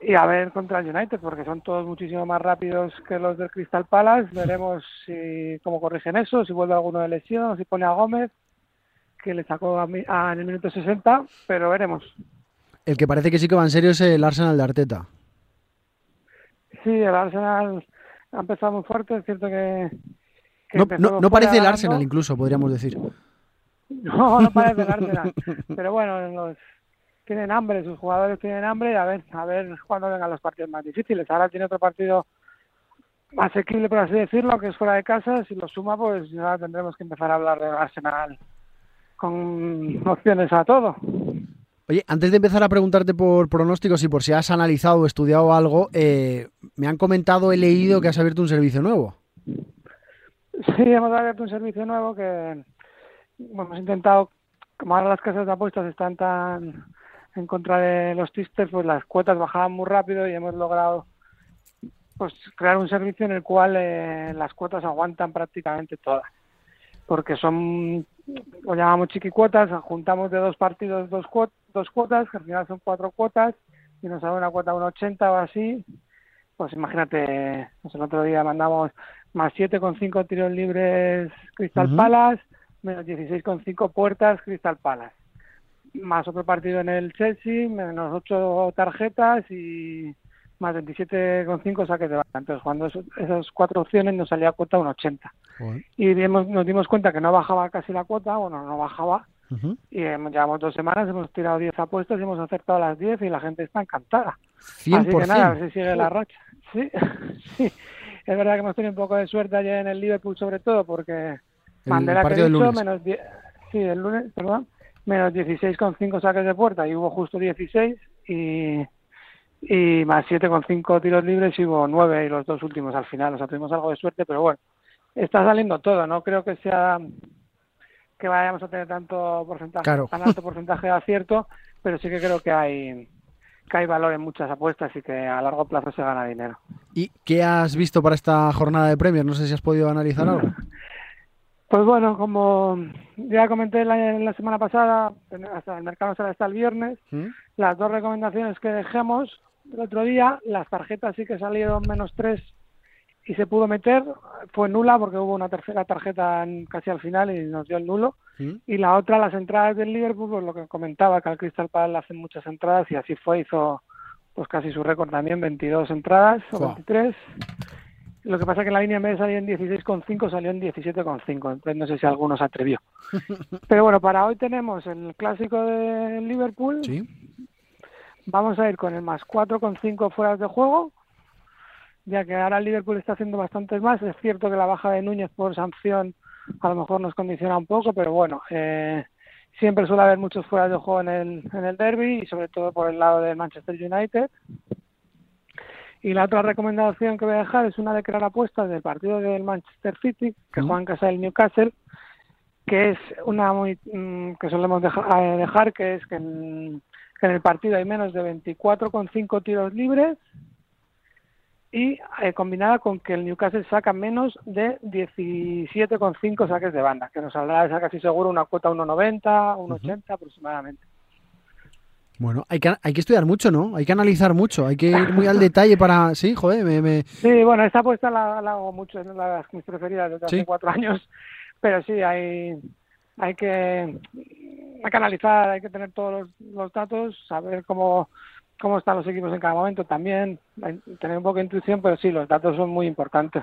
Y a ver contra el United, porque son todos muchísimo más rápidos que los del Crystal Palace. Veremos si cómo corrigen eso, si vuelve alguno de lesión, si pone a Gómez, que le sacó a, en el minuto 60, pero veremos. El que parece que sí que va en serio es el Arsenal de Arteta. Sí, el Arsenal ha empezado muy fuerte, es cierto que... no, no, parece el Arsenal incluso, podríamos decir. No, no parece el Arsenal. Pero bueno, tienen hambre, sus jugadores tienen hambre, a ver, a ver cuándo vengan los partidos más difíciles. Ahora tiene otro partido más asequible, por así decirlo, que es fuera de casa. Si lo suma, pues ya tendremos que empezar a hablar del Arsenal con opciones a todo. Oye, antes de empezar a preguntarte por pronósticos y por si has analizado o estudiado algo, eh, me han comentado, he leído que has abierto un servicio nuevo. Sí, hemos abierto un servicio nuevo que hemos intentado, como ahora las casas de apuestas están tan en contra de los tipsters, pues las cuotas bajaban muy rápido y hemos logrado pues crear un servicio en el cual eh, las cuotas aguantan prácticamente todas porque son lo llamamos chiquicuotas, juntamos de dos partidos dos, dos cuotas, que al final son cuatro cuotas, y nos sale una cuota de 1,80 o así, pues imagínate, pues el otro día mandamos más 7,5 tiros libres Crystal Palace, menos 16,5 puertas Crystal Palace, más otro partido en el Chelsea, menos 8 tarjetas y más 27,5 saques de banda. Entonces, cuando esas cuatro opciones nos salía cuota un 80. Y nos dimos cuenta que no bajaba casi la cuota, bueno, no bajaba. Y llevamos dos semanas, hemos tirado 10 apuestas y hemos acertado las 10 y la gente está encantada. 100%. Así que nada, a ver si sigue la racha. Sí, sí. Es verdad que hemos tenido un poco de suerte ayer en el Liverpool, sobre todo, porque Mandela que dicho, menos 10, sí, el lunes, perdón, menos 16,5 saques de puerta y hubo justo 16 y y más 7,5 tiros libres y hubo 9 y los dos últimos al final. O sea, tuvimos algo de suerte, pero bueno, está saliendo todo. No creo que sea que vayamos a tener tanto porcentaje, tan alto porcentaje de acierto, pero sí que creo que hay que hay valor en muchas apuestas y que a largo plazo se gana dinero. ¿Y qué has visto para esta jornada de premios? No sé si has podido analizar algo. Pues bueno, como ya comenté la, la semana pasada, hasta el mercado será hasta el viernes, ¿Mm? las dos recomendaciones que dejemos el otro día, las tarjetas sí que salieron menos tres y se pudo meter, fue nula porque hubo una tercera tarjeta casi al final y nos dio el nulo. Y la otra, las entradas del Liverpool, pues lo que comentaba, que al Crystal Palace hacen muchas entradas y así fue, hizo pues casi su récord también, 22 entradas o 23. Lo que pasa es que la línea en de salir en 16,5 salió en 17,5, entonces no sé si alguno se atrevió. Pero bueno, para hoy tenemos el clásico de Liverpool. Sí. Vamos a ir con el más 4,5 fuera de juego, ya que ahora el Liverpool está haciendo bastantes más. Es cierto que la baja de Núñez por sanción a lo mejor nos condiciona un poco, pero bueno, eh, siempre suele haber muchos fuera de juego en el, en el derby y sobre todo por el lado del Manchester United. Y la otra recomendación que voy a dejar es una de crear apuestas del partido del Manchester City, que juega en casa del Newcastle, que es una muy mm, que solemos eh, dejar, que es que en, que en el partido hay menos de 24,5 tiros libres y eh, combinada con que el Newcastle saca menos de 17,5 saques de banda, que nos saldrá esa casi seguro una cuota 1,90, 1,80 aproximadamente. Bueno, hay que, hay que estudiar mucho, ¿no? Hay que analizar mucho, hay que ir muy al detalle para... Sí, joder, me... Sí, bueno, esta apuesta la, hago mucho, es una de mis preferidas desde hace cuatro años, pero sí, hay, hay que hay que analizar, hay que tener todos los, datos, saber cómo, cómo están los equipos en cada momento también, tener un poco de intuición, pero sí, los datos son muy importantes.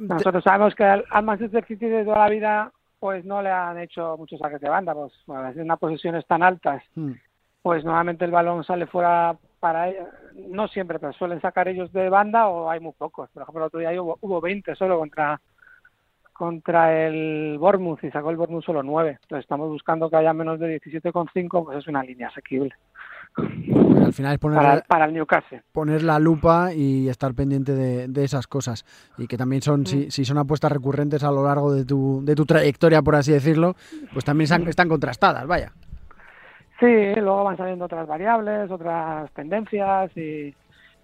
Nosotros sabemos que al, Manchester City de toda la vida pues no le han hecho muchos saques de banda, pues bueno, en unas posiciones tan altas, hmm. pues normalmente el balón sale fuera para ellos, no siempre, pero suelen sacar ellos de banda o hay muy pocos. Por ejemplo, el otro día hubo, hubo 20 solo contra contra el Bournemouth y sacó el Bournemouth solo 9. Entonces estamos buscando que haya menos de 17,5, pues es una línea asequible. Al final es poner para, el Newcastle. poner la lupa y estar pendiente de, esas cosas. Y que también son, si, mm. son apuestas recurrentes a lo largo de tu, de tu trayectoria, por así decirlo, pues también están contrastadas, vaya. Sí, luego van saliendo otras variables, otras tendencias y,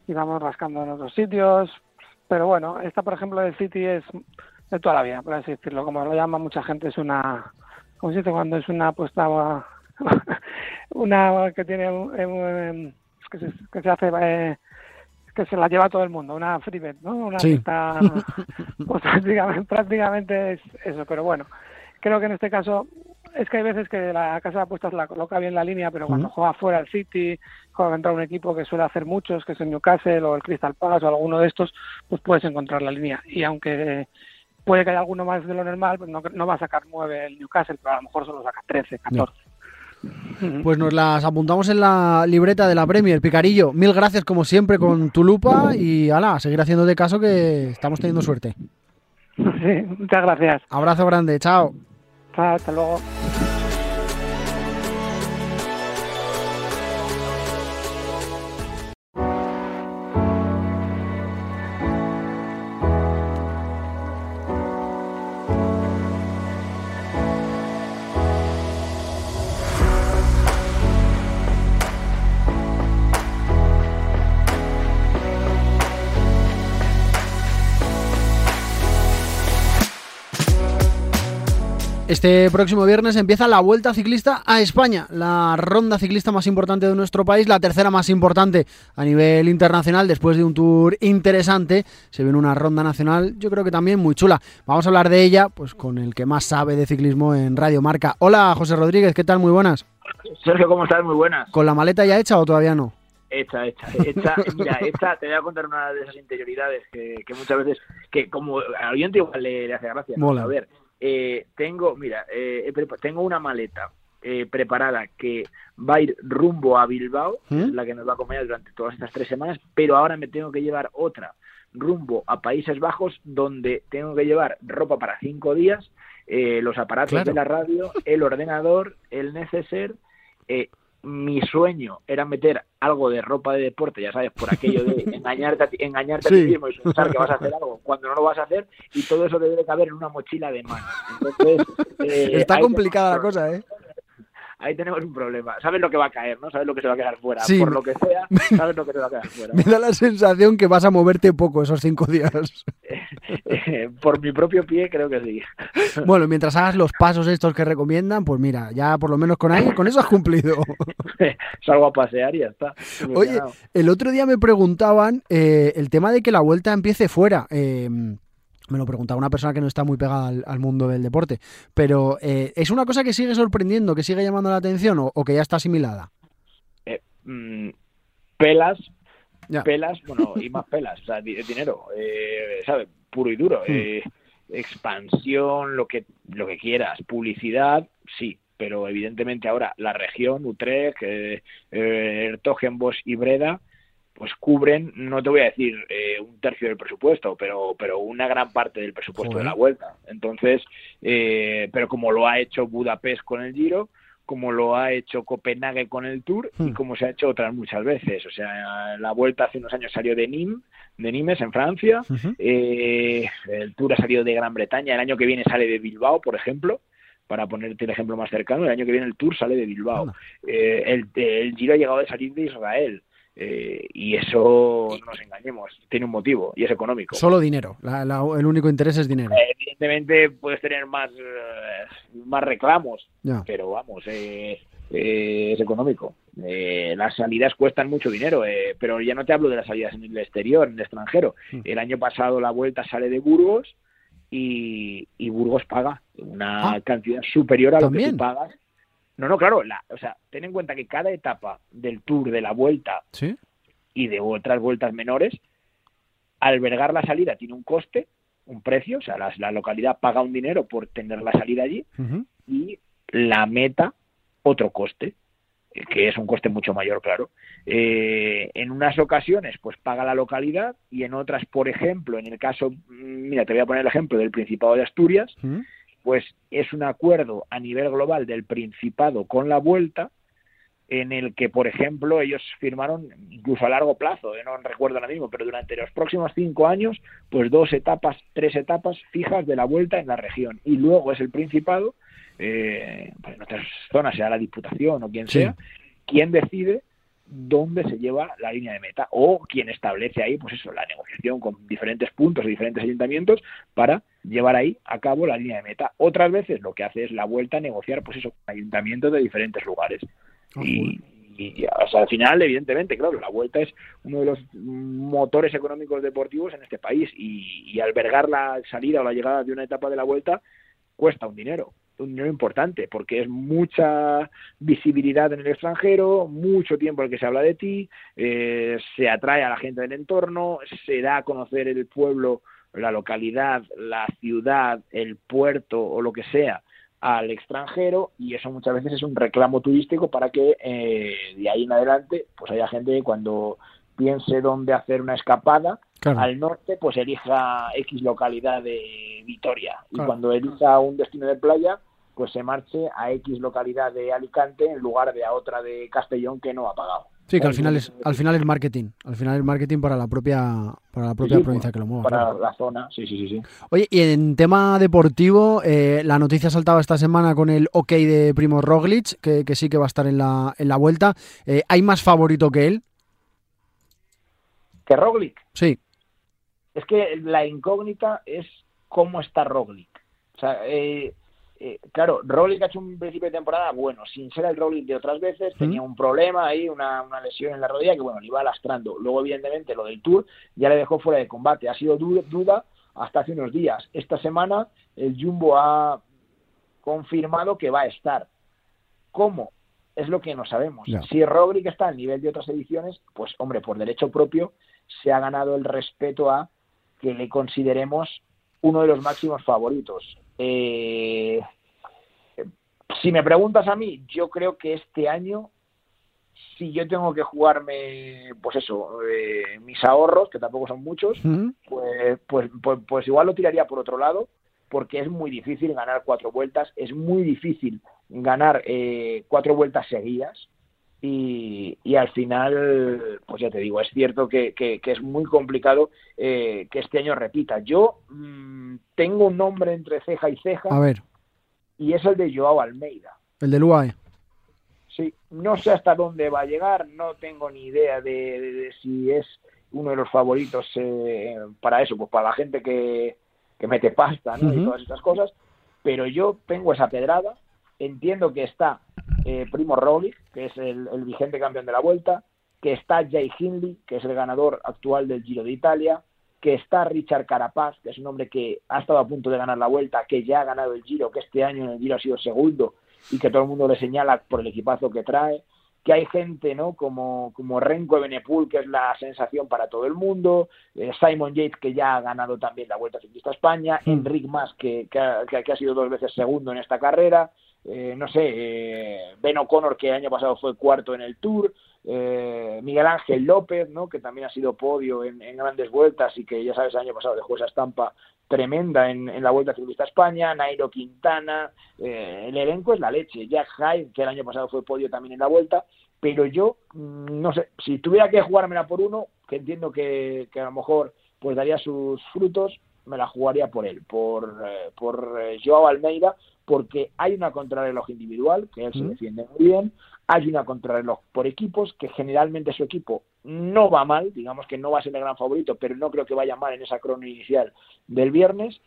y vamos rascando en otros sitios pero bueno, esta por ejemplo del City es de toda la vida, por así decirlo, como lo llama mucha gente, es una, ¿cómo se dice cuando es una apuesta, una que tiene, un, que, se, que se hace, eh, que se la lleva todo el mundo, una free bet, ¿no? Una Sí. pues prácticamente, prácticamente es eso, pero bueno, creo que en este caso es que hay veces que la casa de apuestas la coloca bien la línea, pero cuando juega fuera el City, juega contra un equipo que suele hacer muchos, que es el Newcastle o el Crystal Palace o alguno de estos, pues puedes encontrar la línea. Y aunque puede que haya alguno más de lo normal, pues no, no va a sacar 9 el Newcastle, pero a lo mejor solo saca 13, 14. Pues nos las apuntamos en la libreta de la Premier. Picarillo, mil gracias como siempre con tu lupa y ala, seguir haciendo de caso que estamos teniendo suerte. Sí, muchas gracias. Abrazo grande, chao. Chao, Hasta luego. Este próximo viernes empieza la Vuelta Ciclista a España, la ronda ciclista más importante de nuestro país, la tercera más importante a nivel internacional, después de un tour interesante, se viene una ronda nacional, yo creo que también muy chula. Vamos a hablar de ella, pues con el que más sabe de ciclismo en Radio Marca. Hola, José Rodríguez, ¿qué tal? Muy buenas. Sergio, ¿cómo estás? Muy buenas. ¿Con la maleta ya hecha o todavía no? Hecha, hecha, hecha. Mira, hecha, te voy a contar una de esas interioridades que, que muchas veces, que como al oyente igual le, le hace gracia. ¿no? Mola. A ver, eh, tengo, mira, eh, tengo una maleta eh, preparada que va a ir rumbo a Bilbao, ¿Mm? la que nos va a acompañar durante todas estas tres semanas, pero ahora me tengo que llevar otra rumbo a Países Bajos, donde tengo que llevar ropa para cinco días, eh, los aparatos Claro. de la radio, el ordenador, el neceser. Mi sueño era meter algo de ropa de deporte, ya sabes, por aquello de engañarte a ti, engañarte a Sí. ti mismo y pensar que vas a hacer algo cuando no lo vas a hacer, y todo eso debe de caber en una mochila de mano. Entonces, eh, Está complicada la cosa, ¿eh? Ahí tenemos un problema. Sabes lo que va a caer, ¿no? Sabes lo que se va a quedar fuera. Sí. Por lo que sea, sabes lo que te va a quedar fuera. Me da la sensación que vas a moverte poco esos cinco días. Eh, por mi propio pie, creo que sí. Bueno, mientras hagas los pasos estos que recomiendan, pues mira, ya por lo menos con ahí, con eso has cumplido. Salgo a pasear y ya está. Oye, el otro día me preguntaban eh, el tema de que la vuelta empiece fuera. Eh, me lo preguntaba una persona que no está muy pegada al, al mundo del deporte. Pero eh, ¿es una cosa que sigue sorprendiendo, que sigue llamando la atención o, o que ya está asimilada? Mm, pelas, Ya. pelas, bueno, y más pelas, o sea, di- dinero, eh, ¿sabes? Puro y duro. Hmm. eh, expansión, lo que, lo que quieras, publicidad, sí, pero evidentemente ahora la región, Utrecht, eh, eh, y Breda, pues cubren, no te voy a decir eh, un tercio del presupuesto, pero, pero una gran parte del presupuesto Joder. de la vuelta. Entonces, eh, pero como lo ha hecho Budapest con el Giro, como lo ha hecho Copenhague con el Tour y Hmm. como se ha hecho otras muchas veces. O sea, la vuelta hace unos años salió de Nîmes, de Nimes en Francia, eh, el Tour ha salido de Gran Bretaña, el año que viene sale de Bilbao, por ejemplo, para ponerte el ejemplo más cercano, el año que viene el Tour sale de Bilbao. Eh, el, el Giro ha llegado a salir de Israel. eh, y eso, no nos engañemos, tiene un motivo y es económico. Solo dinero. La- la- el único interés es dinero. Eh, Evidentemente puedes tener más, eh, más reclamos, pero vamos, eh, es económico. Eh, las salidas cuestan mucho dinero, eh, pero ya no te hablo de las salidas en el exterior, en el extranjero. Mm. El año pasado la vuelta sale de Burgos y, y Burgos paga una Ah. cantidad superior a lo que tú pagas. No, no, claro, la, o sea, ten en cuenta que cada etapa del tour de la vuelta ¿Sí? y de otras vueltas menores, albergar la salida tiene un coste, un precio, o sea, la, la localidad paga un dinero por tener la salida allí y la meta otro coste, eh, que es un coste mucho mayor, claro. Eh, en unas ocasiones, pues paga la localidad y en otras, por ejemplo, en el caso, mm, mira, te voy a poner el ejemplo del Principado de Asturias, pues es un acuerdo a nivel global del Principado con la Vuelta, en el que, por ejemplo, ellos firmaron incluso a largo plazo, eh, no recuerdo ahora mismo, pero durante los próximos cinco años, pues dos etapas, tres etapas fijas de la Vuelta en la región. Y luego es el Principado, eh, pues en otras zonas, sea la Diputación o quien Sí. sea, quien decide dónde se lleva la línea de meta o quien establece ahí, pues eso, la negociación con diferentes puntos y diferentes ayuntamientos para llevar ahí a cabo la línea de meta. Otras veces lo que hace es la vuelta a negociar, pues eso, con ayuntamientos de diferentes lugares. y, al final, evidentemente, claro, la vuelta es uno de los motores económicos deportivos en este país y, y albergar la salida o la llegada de una etapa de la vuelta cuesta un dinero un importante, porque es mucha visibilidad en el extranjero, mucho tiempo en el que se habla de ti, eh, se atrae a la gente del entorno, se da a conocer el pueblo, la localidad, la ciudad, el puerto o lo que sea al extranjero y eso muchas veces es un reclamo turístico para que eh, de ahí en adelante pues haya gente cuando piense dónde hacer una escapada al norte, pues elija X localidad de Vitoria. Y cuando elija un destino de playa, pues se marche a X localidad de Alicante en lugar de a otra de Castellón que no ha pagado. Sí, que al final es al final es marketing, al final es marketing para la propia para la propia provincia que lo mueva. Para la zona, sí, sí, sí, sí. Oye, y en tema deportivo, eh, la noticia saltaba esta semana con el OK de Primo Roglic, que, que sí que va a estar en la, en la vuelta. Eh, ¿Hay más favorito que él? ¿Que Roglic? Sí. Es que la incógnita es cómo está Roglic. O sea, eh, eh, claro, Roglic ha hecho un principio de temporada bueno, sin ser el Roglic de otras veces, tenía un problema ahí, una, lesión en la rodilla que bueno, le iba lastrando. Luego, evidentemente, lo del Tour ya le dejó fuera de combate. Ha sido duda hasta hace unos días. Esta semana el Jumbo ha confirmado que va a estar. ¿Cómo? Es lo que no sabemos. Si Roglic está al nivel de otras ediciones, pues hombre, por derecho propio se ha ganado el respeto a que le consideremos uno de los máximos favoritos. Eh, si me preguntas a mí, yo creo que este año, si yo tengo que jugarme, pues eso, eh, mis ahorros, que tampoco son muchos, pues, pues, pues, pues, igual lo tiraría por otro lado, porque es muy difícil ganar cuatro vueltas, es muy difícil ganar eh, cuatro vueltas seguidas. Y, y, al final, pues ya te digo, es cierto que, que, es muy complicado eh, que este año repita. Yo mm, tengo un nombre entre ceja y ceja. A ver. Y es el de Joao Almeida. El del UAE. Sí, no sé hasta dónde va a llegar, no tengo ni idea de, si es uno de los favoritos eh, para eso, pues para la gente que, que mete pasta ¿no? y todas estas cosas, pero yo tengo esa pedrada, entiendo que está eh, Primo Roglic, que es el, vigente campeón de la Vuelta, que está Jay Hindley, que es el ganador actual del Giro de Italia, que está Richard Carapaz, que es un hombre que ha estado a punto de ganar la Vuelta, que ya ha ganado el Giro, que este año en el Giro ha sido segundo y que todo el mundo le señala por el equipazo que trae, que hay gente, ¿no? Como, como Renko Benepul, que es la sensación para todo el mundo, eh, Simon Yates, que ya ha ganado también la Vuelta Ciclista España, mm. Enric Mas, que, que, ha, sido dos veces segundo en esta carrera, eh, no sé, eh, Ben O'Connor, que el año pasado fue cuarto en el Tour, eh, Miguel Ángel López, ¿no? que también ha sido podio en, grandes vueltas y que ya sabes, el año pasado dejó esa estampa tremenda en, la Vuelta Ciclista España, Nairo Quintana, el elenco es la leche, Jack Hyde, que el año pasado fue podio también en la Vuelta, pero yo, mm, no sé, si tuviera que jugármela por uno, que entiendo que, que a lo mejor pues daría sus frutos, me la jugaría por él, por, por Joao Almeida, porque hay una contrarreloj individual, que él se defiende muy bien, hay una contrarreloj por equipos, que generalmente su equipo no va mal, digamos que no va a ser el gran favorito, pero no creo que vaya mal en esa crono inicial del viernes,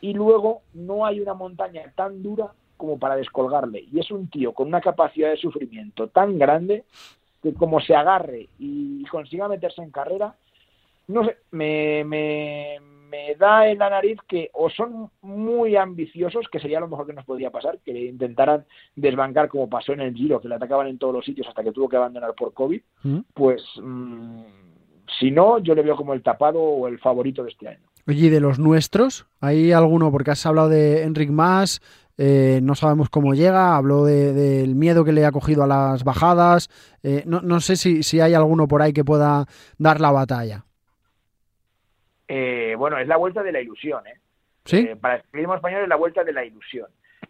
y luego no hay una montaña tan dura como para descolgarle, y es un tío con una capacidad de sufrimiento tan grande que como se agarre y consiga meterse en carrera, no sé, me, me me da en la nariz que o son muy ambiciosos, que sería lo mejor que nos podría pasar, que intentaran desbancar como pasó en el Giro, que le atacaban en todos los sitios hasta que tuvo que abandonar por COVID, mm. pues mm, si no, yo le veo como el tapado o el favorito de este año. Oye, ¿y de los nuestros? ¿Hay alguno? Porque has hablado de Enric Mas, eh, no sabemos cómo llega, habló del miedo que le ha cogido a las bajadas, eh, no, no, sé si, si hay alguno por ahí que pueda dar la batalla. Eh, bueno, es la vuelta de la ilusión. ¿eh? ¿Sí? Eh, para el periodismo español es la vuelta de la ilusión.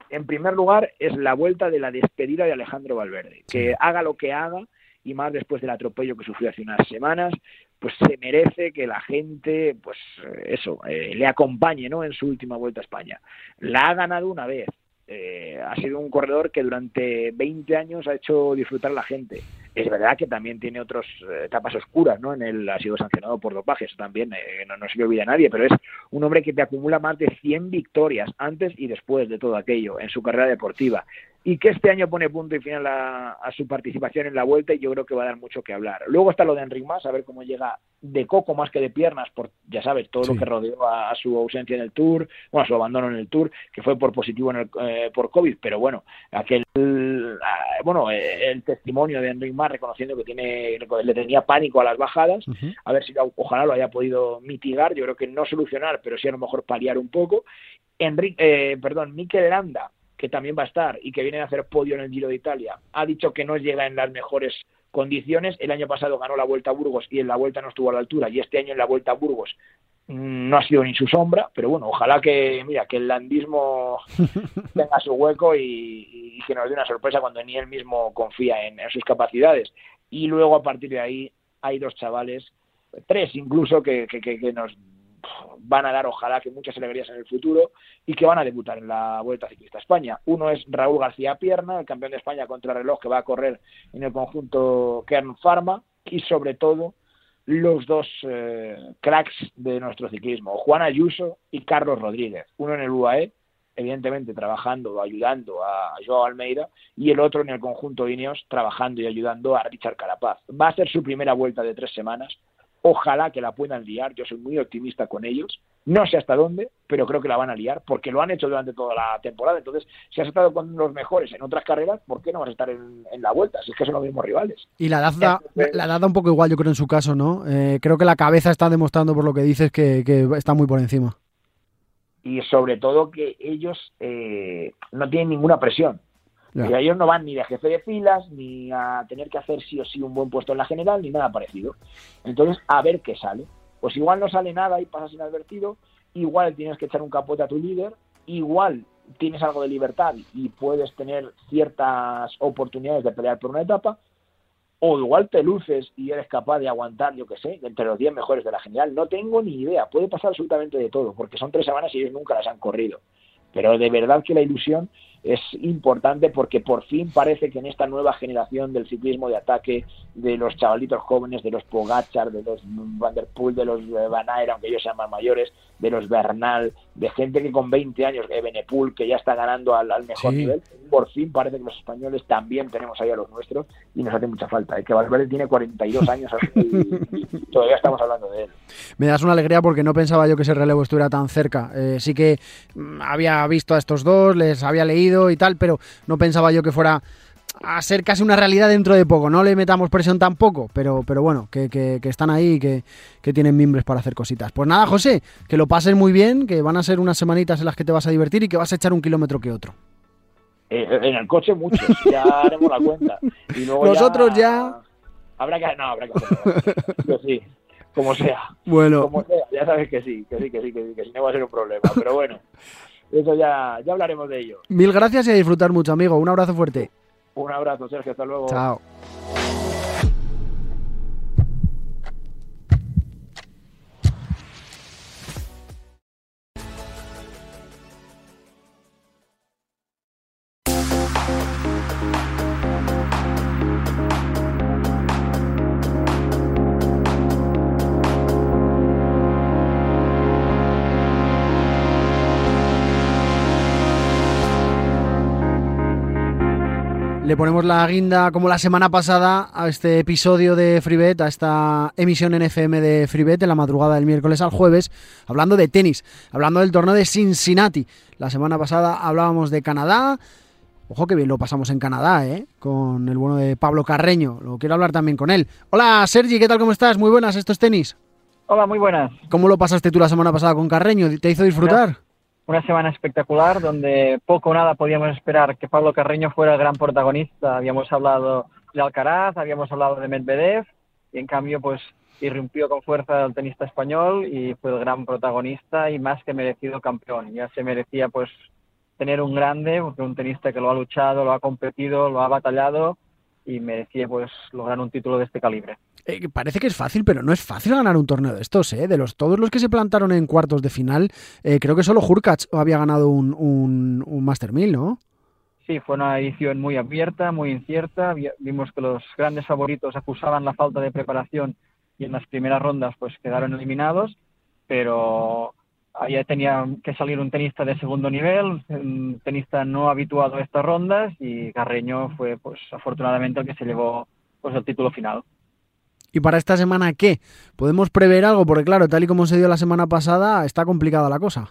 En primer lugar, es la vuelta de la despedida de Alejandro Valverde. Que haga lo que haga, y más después del atropello que sufrió hace unas semanas, pues se merece que la gente, pues eso, le acompañe ¿no? en su última vuelta a España. La ha ganado una vez. Ha sido un corredor que durante 20 años ha hecho disfrutar a la gente. es verdad que también tiene otras eh, etapas oscuras, ¿no? En él ha sido sancionado por dopaje, eso también eh, no, no, se le olvida a nadie, pero es un hombre que te acumula más de 100 victorias antes y después de todo aquello en su carrera deportiva y que este año pone punto y final a, a, su participación en la vuelta y yo creo que va a dar mucho que hablar. Luego está lo de Enric Mas, a ver cómo llega de coco más que de piernas, por ya sabes, todo sí. lo que rodeó a, a, su ausencia en el Tour, bueno, a su abandono en el Tour, que fue por positivo en el, eh, por COVID, pero bueno, aquel, bueno, el testimonio de Enric Mas reconociendo que tiene, le tenía pánico a las bajadas, uh -huh. a ver si ojalá lo haya podido mitigar, yo creo que no solucionar, pero sí a lo mejor paliar un poco. Enrique, eh, perdón, Mikel Landa, que también va a estar y que viene a hacer podio en el Giro de Italia, ha dicho que no llega en las mejores condiciones. El año pasado ganó la Vuelta a Burgos y en la Vuelta no estuvo a la altura y este año en la Vuelta a Burgos no ha sido ni su sombra, pero bueno, ojalá que, mira, que el landismo tenga su hueco y, y, que nos dé una sorpresa cuando ni él mismo confía en, en sus capacidades. Y luego a partir de ahí hay dos chavales, tres incluso, que, que, que, que nos van a dar, ojalá, que muchas alegrías en el futuro y que van a debutar en la Vuelta Ciclista España. Uno es Raúl García Pierna, el campeón de España contra reloj que va a correr en el conjunto Kern Pharma y sobre todo los dos eh, cracks de nuestro ciclismo, Juan Ayuso y Carlos Rodríguez, uno en el UAE, evidentemente trabajando, ayudando a Joao Almeida, y el otro en el conjunto Ineos, trabajando y ayudando a Richard Carapaz. Va a ser su primera vuelta de tres semanas, Ojalá que la puedan liar, yo soy muy optimista con ellos. No sé hasta dónde, pero creo que la van a liar, porque lo han hecho durante toda la temporada. Entonces, si has estado con los mejores en otras carreras, ¿por qué no vas a estar en, en la vuelta? Si es que son los mismos rivales. Y la edad da, la edad da un poco igual, yo creo, en su caso, ¿no? Eh, creo que la cabeza está demostrando, por lo que dices, que, que está muy por encima. Y sobre todo que ellos eh, no tienen ninguna presión. Yeah. Y ellos no van ni de jefe de filas, ni a tener que hacer sí o sí un buen puesto en la general, ni nada parecido. Entonces, a ver qué sale. Pues igual no sale nada y pasas inadvertido, igual tienes que echar un capote a tu líder, igual tienes algo de libertad y puedes tener ciertas oportunidades de pelear por una etapa, o igual te luces y eres capaz de aguantar, yo que sé, entre los 10 mejores de la general. No tengo ni idea, puede pasar absolutamente de todo, porque son tres semanas y ellos nunca las han corrido. Pero de verdad que la ilusión es importante porque por fin parece que en esta nueva generación del ciclismo de ataque, de los chavalitos jóvenes, de los Pogachar, de los Van der Poel, de los Van Aert, aunque ellos sean más mayores, de los Bernal, de gente que con 20 años, de Benepul, que ya está ganando al, al mejor sí. nivel, por fin parece que los españoles también tenemos ahí a los nuestros y nos hace mucha falta. Es que Valverde tiene 42 años y, y todavía estamos hablando de él. Me das una alegría porque no pensaba yo que ese relevo estuviera tan cerca. Eh, sí que mm, había visto a estos dos, les había leído y tal, pero no pensaba yo que fuera a ser casi una realidad dentro de poco. No le metamos presión tampoco, pero, pero bueno, que, que, que están ahí y que, que, tienen mimbres para hacer cositas. Pues nada, José, que lo pases muy bien, que van a ser unas semanitas en las que te vas a divertir y que vas a echar un kilómetro que otro. Eh, en el coche muchos, ya haremos la cuenta. Y luego Nosotros ya... ya... Habrá que... No, habrá que hacerlo. Yo sí como sea. Bueno. Como sea, ya sabes que sí, que sí, que sí, que sí, que sí, no va a ser un problema. Pero bueno, eso ya, ya hablaremos de ello. Mil gracias y a disfrutar mucho, amigo. Un abrazo fuerte. Un abrazo, Sergio. Hasta luego. Chao. Le ponemos la guinda como la semana pasada a este episodio de Freebet, a esta emisión en FM de Freebet en la madrugada del miércoles al jueves, hablando de tenis, hablando del torneo de Cincinnati. La semana pasada hablábamos de Canadá. Ojo que bien lo pasamos en Canadá, ¿eh? Con el bueno de Pablo Carreño. Lo quiero hablar también con él. Hola, Sergi, ¿qué tal? ¿Cómo estás? Muy buenas, esto es tenis. Hola, muy buenas. ¿Cómo lo pasaste tú la semana pasada con Carreño? ¿Te hizo disfrutar? Una semana espectacular donde poco o nada podíamos esperar que Pablo Carreño fuera el gran protagonista. Habíamos hablado de Alcaraz, habíamos hablado de Medvedev y en cambio pues irrumpió con fuerza el tenista español y fue el gran protagonista y más que merecido campeón. Ya se merecía pues tener un grande, un tenista que lo ha luchado, lo ha competido, lo ha batallado y merecía pues lograr un título de este calibre. Eh, parece que es fácil, pero no es fácil ganar un torneo de estos, ¿eh? De los todos los que se plantaron en cuartos de final, eh, creo que solo Hurkacz había ganado un, un, un Master 1000, ¿no? Sí, fue una edición muy abierta, muy incierta. Vimos que los grandes favoritos acusaban la falta de preparación y en las primeras rondas pues quedaron eliminados, pero ahí tenía que salir un tenista de segundo nivel, un tenista no habituado a estas rondas y Carreño fue pues afortunadamente el que se llevó pues el título final. ¿Y para esta semana qué? ¿Podemos prever algo? Porque claro, tal y como se dio la semana pasada, está complicada la cosa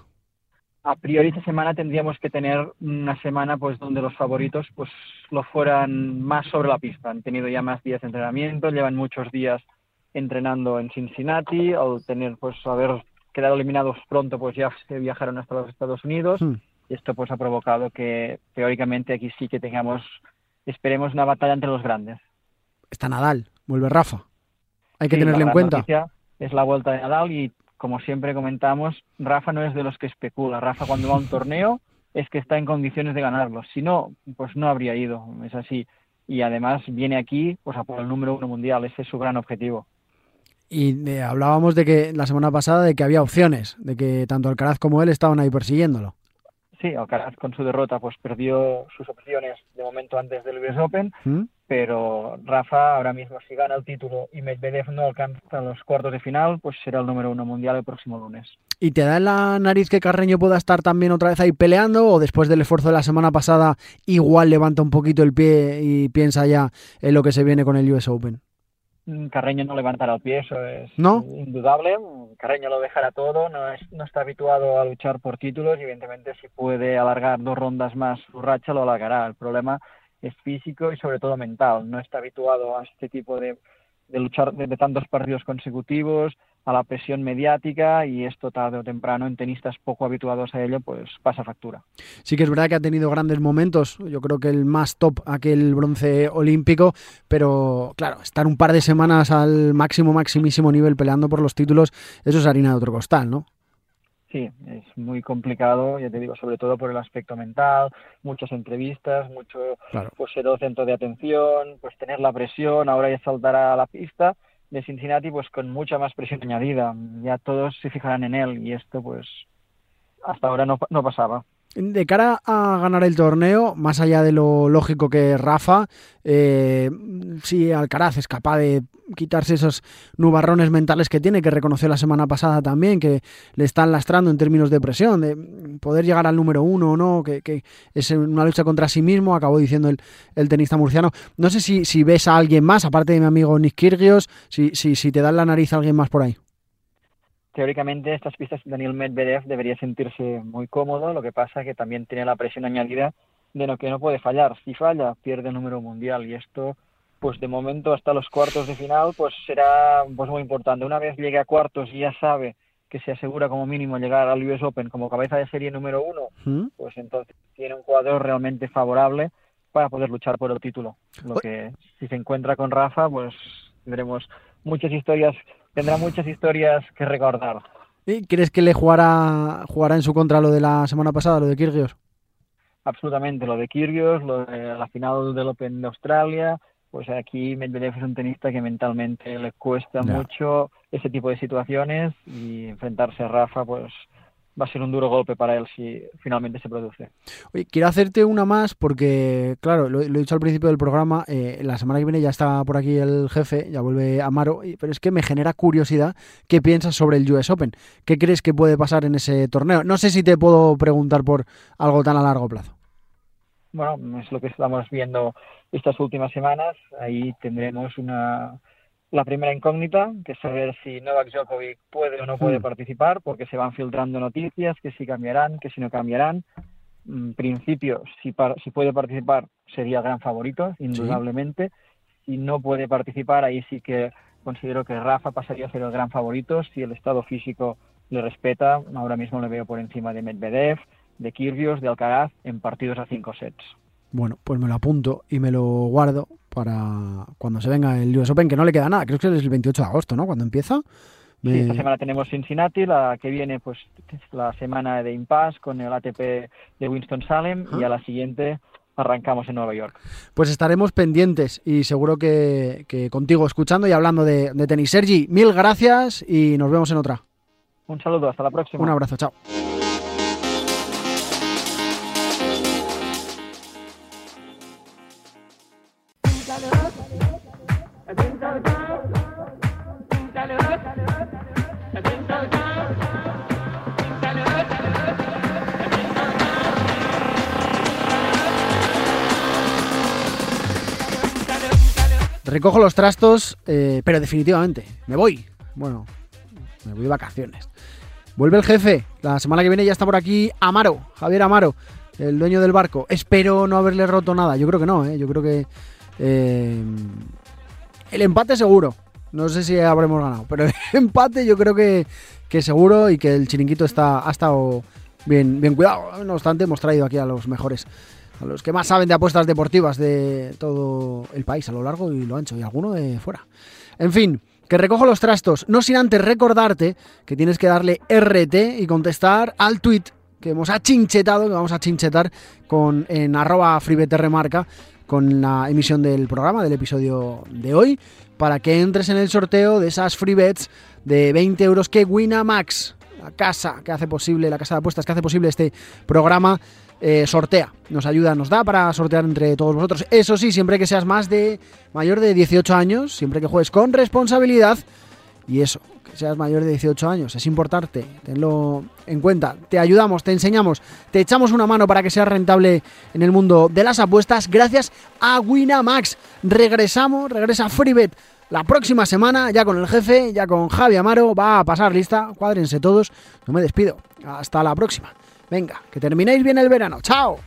a priori esta semana tendríamos que tener una semana pues donde los favoritos pues lo fueran más sobre la pista. Han tenido ya más días de entrenamiento, llevan muchos días entrenando en Cincinnati, al tener pues haber quedado eliminados pronto pues ya se viajaron hasta los Estados Unidos hmm. y esto pues ha provocado que teóricamente aquí sí que tengamos esperemos una batalla entre los grandes. Está Nadal, vuelve Rafa. Hay que tenerlo en cuenta. Es la vuelta de Nadal y como siempre comentamos, Rafa no es de los que especula. Rafa cuando va a un torneo es que está en condiciones de ganarlo. Si no, pues no habría ido. Es así. Y además viene aquí pues a por el número uno mundial. Ese es su gran objetivo. Y eh, hablábamos de que la semana pasada de que había opciones, de que tanto Alcaraz como él estaban ahí persiguiéndolo. Sí, Alcaraz con su derrota pues perdió sus opciones de momento antes del US Open, ¿Mm? pero Rafa ahora mismo si gana el título y Medvedev no alcanza los cuartos de final, pues será el número uno mundial el próximo lunes. ¿Y te da en la nariz que Carreño pueda estar también otra vez ahí peleando o después del esfuerzo de la semana pasada igual levanta un poquito el pie y piensa ya en lo que se viene con el US Open? Mm, Carreño no levantará el pie, eso es indudable. Carreño lo dejará todo, no, es, no está habituado a luchar por títulos y evidentemente si puede alargar dos rondas más su racha lo alargará. El problema es físico y sobre todo mental. No está habituado a este tipo de, de luchar de, tantos partidos consecutivos, a la presión mediática y esto tarde o temprano en tenistas poco habituados a ello pues pasa factura. Sí que es verdad que ha tenido grandes momentos, yo creo que el más top aquel bronce olímpico, pero claro, estar un par de semanas al máximo, maximísimo nivel peleando por los títulos, eso es harina de otro costal, ¿no? Sí, es muy complicado, ya te digo, sobre todo por el aspecto mental, muchas entrevistas, mucho pues ser centro de atención, pues tener la presión, ahora ya saltará a la pista de Cincinnati pues con mucha más presión añadida, ya todos se fijarán en él y esto pues hasta ahora no, no pasaba. De cara a ganar el torneo, más allá de lo lógico que Rafa, eh, si Alcaraz es capaz de quitarse esos nubarrones mentales que tiene, que reconoció la semana pasada también, que le están lastrando en términos de presión, de poder llegar al número uno o no, que, es una lucha contra sí mismo, acabó diciendo el, tenista murciano. No sé si, ves a alguien más, aparte de mi amigo Nick Kyrgios, si, si, si te dan la nariz a alguien más por ahí teóricamente estas pistas Daniel Medvedev debería sentirse muy cómodo, lo que pasa es que también tiene la presión añadida de lo que no puede fallar. Si falla, pierde el número mundial y esto, pues de momento hasta los cuartos de final, pues será pues muy importante. Una vez llegue a cuartos y ya sabe que se asegura como mínimo llegar al US Open como cabeza de serie número uno, ¿Mm? pues entonces tiene un cuadro realmente favorable para poder luchar por el título. Lo que si se encuentra con Rafa, pues tendremos muchas historias tendrá muchas historias que recordar. ¿Y crees que le jugará, jugará en su contra lo de la semana pasada, lo de Kirgios? Absolutamente, lo de Kirgios, lo de la final del Open de Australia, pues aquí Medvedev es un tenista que mentalmente le cuesta mucho ese tipo de situaciones y enfrentarse a Rafa, pues va a ser un duro golpe para él si finalmente se produce. Oye, quiero hacerte una más porque, claro, lo, he dicho al principio del programa, eh, la semana que viene ya está por aquí el jefe, ya vuelve Amaro, pero es que me genera curiosidad qué piensas sobre el US Open. ¿Qué crees que puede pasar en ese torneo? No sé si te puedo preguntar por algo tan a largo plazo. Bueno, es lo que estamos viendo estas últimas semanas. Ahí tendremos una la primera incógnita, que es saber si Novak Djokovic puede o no puede hmm. participar, porque se van filtrando noticias que si cambiarán, que si no cambiarán. En principio, si, si puede participar, sería gran favorito, indudablemente. Si no puede participar, ahí sí que considero que Rafa pasaría a ser el gran favorito. Si el estado físico le respeta, ahora mismo le veo por encima de Medvedev, de Kyrgios, de Alcaraz, en partidos a cinco sets. Bueno, pues me lo apunto y me lo guardo para cuando se venga el US Open, que no le queda nada, creo que es el 28 de agosto, ¿no? Cuando empieza. Sí, esta semana tenemos Cincinnati, la que viene pues la semana de Impasse con el ATP de Winston-Salem y a la siguiente arrancamos en Nueva York. Pues estaremos pendientes y seguro que, contigo escuchando y hablando de, de tenis. Sergi, mil gracias y nos vemos en otra. Un saludo, hasta la próxima. Un abrazo, chao. Recojo los trastos, eh, pero definitivamente, me voy. Bueno, me voy de vacaciones. Vuelve el jefe. La semana que viene ya está por aquí Amaro, Javier Amaro, el dueño del barco. Espero no haberle roto nada. Yo creo que no, ¿eh? Yo creo que eh, el empate seguro. No sé si habremos ganado, pero el empate yo creo que, que seguro y que el chiringuito está, ha estado bien, bien cuidado. No obstante, hemos traído aquí a los mejores a los que más saben de apuestas deportivas de todo el país, a lo largo y lo ancho, y alguno de fuera. En fin, que recojo los trastos, no sin antes recordarte que tienes que darle RT y contestar al tweet que hemos achinchetado, que vamos a chinchetar con, en arroba remarca con la emisión del programa, del episodio de hoy, para que entres en el sorteo de esas free bets de 20 euros que Winamax, la casa que hace posible, la casa de apuestas que hace posible este programa, eh, sortea, nos ayuda, nos da para sortear entre todos vosotros. Eso sí, siempre que seas más de mayor de 18 años, siempre que juegues con responsabilidad y eso, que seas mayor de 18 años, es importante, tenlo en cuenta. Te ayudamos, te enseñamos, te echamos una mano para que seas rentable en el mundo de las apuestas gracias a Winamax. Regresamos, regresa FreeBet la próxima semana, ya con el jefe, ya con Javi Amaro, va a pasar lista, cuádrense todos, no me despido, hasta la próxima. Venga, que terminéis bien el verano. ¡Chao!